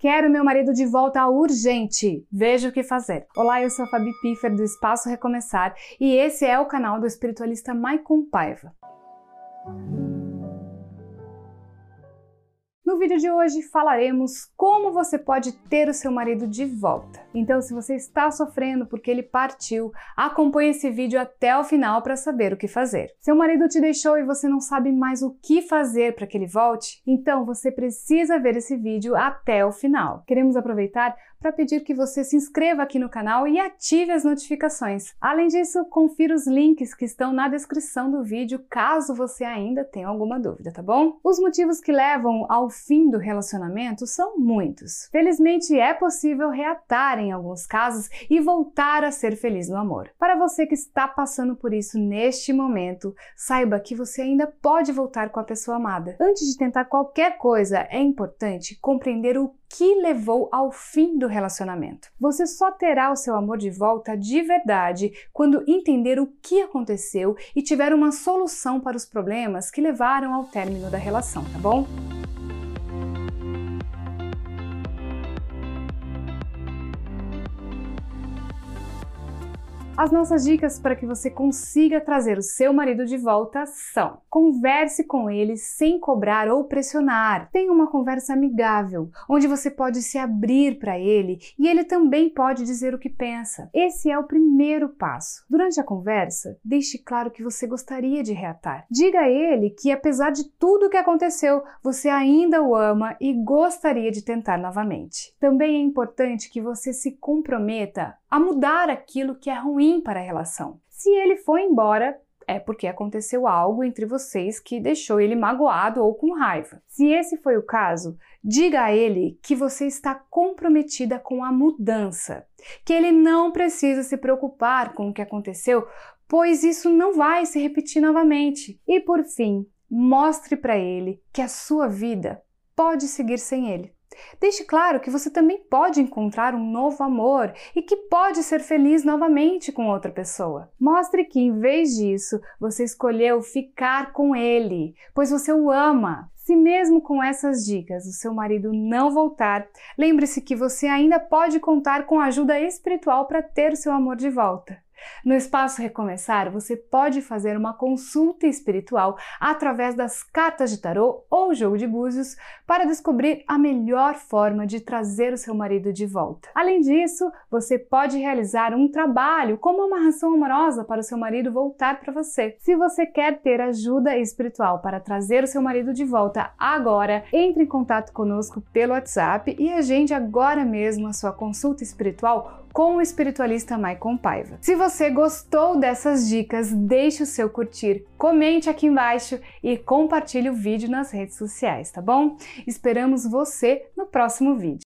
Quero meu marido de volta urgente. Veja o que fazer. Olá, eu sou a Fabi Piffer do Espaço Recomeçar e esse é o canal do espiritualista Maicon Paiva. No vídeo de hoje falaremos como você pode ter o seu marido de volta. Então, se você está sofrendo porque ele partiu, acompanhe esse vídeo até o final para saber o que fazer. Seu marido te deixou e você não sabe mais o que fazer para que ele volte? Então, você precisa ver esse vídeo até o final. Queremos aproveitar para pedir que você se inscreva aqui no canal e ative as notificações. Além disso, confira os links que estão na descrição do vídeo caso você ainda tenha alguma dúvida, tá bom? Os motivos que levam ao fim do relacionamento são muitos. Felizmente é possível reatar em alguns casos e voltar a ser feliz no amor. Para você que está passando por isso neste momento, saiba que você ainda pode voltar com a pessoa amada. Antes de tentar qualquer coisa, é importante compreender o que levou ao fim do relacionamento. Você só terá o seu amor de volta de verdade quando entender o que aconteceu e tiver uma solução para os problemas que levaram ao término da relação, tá bom? As nossas dicas para que você consiga trazer o seu marido de volta são: converse com ele sem cobrar ou pressionar. Tenha uma conversa amigável, onde você pode se abrir para ele e ele também pode dizer o que pensa. Esse é o primeiro passo. Durante a conversa, deixe claro que você gostaria de reatar. Diga a ele que, apesar de tudo o que aconteceu, você ainda o ama e gostaria de tentar novamente. Também é importante que você se comprometa a mudar aquilo que é ruim para a relação. Se ele foi embora, é porque aconteceu algo entre vocês que deixou ele magoado ou com raiva. Se esse foi o caso, diga a ele que você está comprometida com a mudança, que ele não precisa se preocupar com o que aconteceu, pois isso não vai se repetir novamente. E por fim, mostre para ele que a sua vida pode seguir sem ele. Deixe claro que você também pode encontrar um novo amor e que pode ser feliz novamente com outra pessoa. Mostre que, em vez disso, você escolheu ficar com ele, pois você o ama. Se mesmo com essas dicas o seu marido não voltar, lembre-se que você ainda pode contar com ajuda espiritual para ter o seu amor de volta. No Espaço Recomeçar, você pode fazer uma consulta espiritual através das cartas de tarô ou jogo de búzios para descobrir a melhor forma de trazer o seu marido de volta. Além disso, você pode realizar um trabalho como uma amarração amorosa para o seu marido voltar para você. Se você quer ter ajuda espiritual para trazer o seu marido de volta agora, entre em contato conosco pelo WhatsApp e agende agora mesmo a sua consulta espiritual com o espiritualista Maicon Paiva. Se você gostou dessas dicas, deixe o seu curtir, comente aqui embaixo e compartilhe o vídeo nas redes sociais, tá bom? Esperamos você no próximo vídeo.